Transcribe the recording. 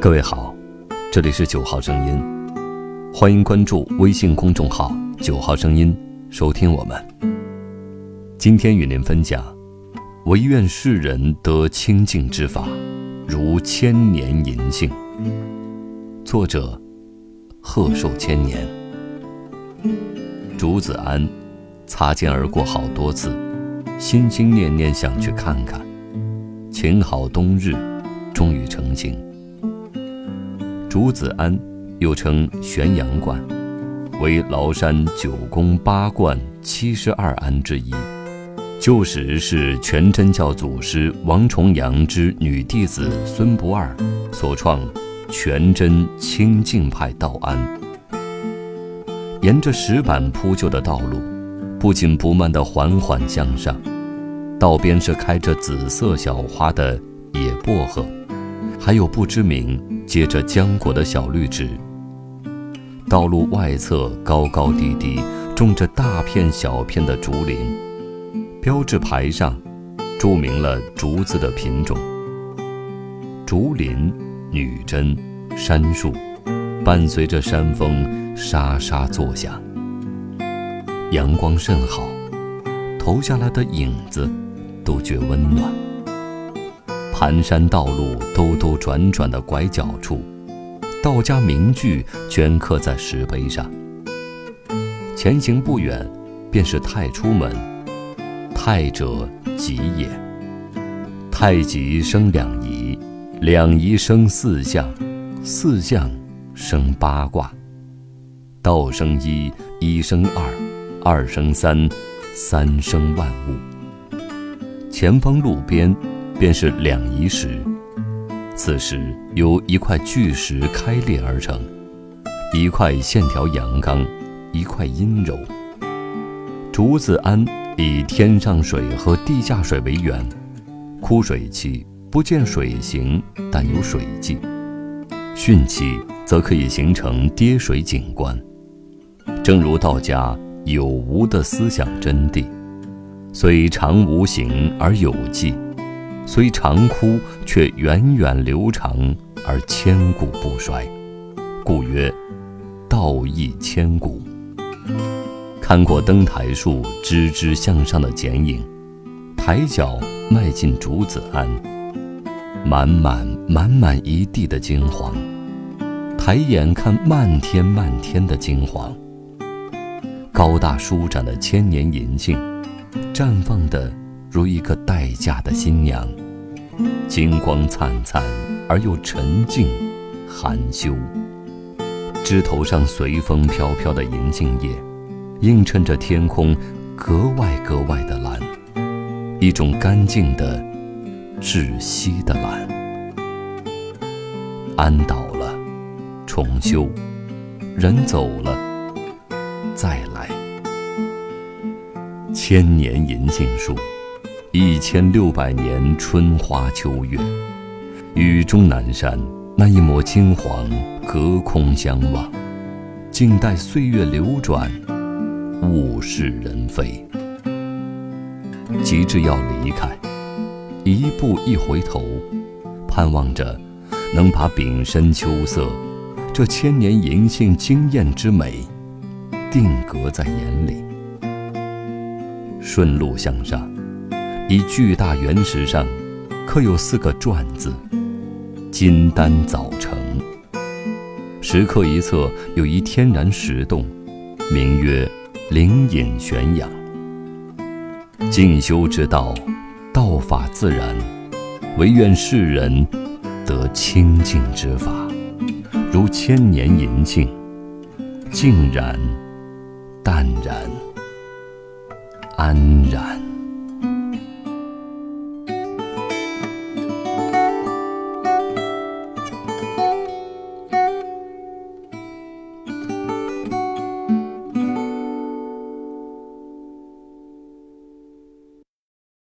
各位好，这里是九号声音，欢迎关注微信公众号“九号声音”，收听我们。今天与您分享：唯愿世人得清净之法，如千年银杏。作者：贺寿千年。竹子庵，擦肩而过好多次，心心念念想去看看。晴好冬日，终于成行。竹子庵，又称玄阳观，为崂山九宫八观七十二庵之一。旧时是全真教祖师王重阳之女弟子孙不二所创全真清净派道庵。沿着石板铺就的道路，不紧不慢地缓缓向上，道边是开着紫色小花的野薄荷，还有不知名。结着浆果的小绿植。道路外侧高高低低种着大片小片的竹林，标志牌上注明了竹子的品种。竹林、女真、杉树，伴随着山风沙沙作响。阳光甚好，投下来的影子都觉温暖。盘山道路兜兜转转的拐角处，道家名句镌刻在石碑上。前行不远，便是太初门。太者，极也。太极生两仪，两仪生四象，四象生八卦。道生一，一生二，二生三，三生万物。前方路边。便是两仪石，此时由一块巨石开裂而成，一块线条阳刚，一块阴柔。竹子庵以天上水和地下水为源，枯水期不见水形，但有水迹；汛期则可以形成跌水景观。正如道家有无的思想真谛，虽常无形而有迹。虽长枯，却源远流长而千古不衰，故曰道义千古。看过登台树枝枝向上的剪影，抬脚迈进竹子庵，满满满满一地的金黄；抬眼看漫天漫天的金黄，高大舒展的千年银杏，绽放的。如一个待嫁的新娘，金光灿灿而又沉静含羞。枝头上随风飘飘的银杏叶，映衬着天空格外格外的蓝，一种干净的、窒息的蓝。安倒了，重修，人走了，再来。千年银杏树。一千六百年春花秋月，雨中南山那一抹金黄，隔空相望，静待岁月流转，物是人非。急至要离开，一步一回头，盼望着能把丙申秋色这千年银杏惊艳之美定格在眼里。顺路向上。一巨大原石上，刻有四个“篆”字，“金丹早成”。石刻一侧有一天然石洞，名曰“灵隐玄阳”。静修之道，道法自然，唯愿世人得清净之法，如千年银杏，静然、淡然、安然。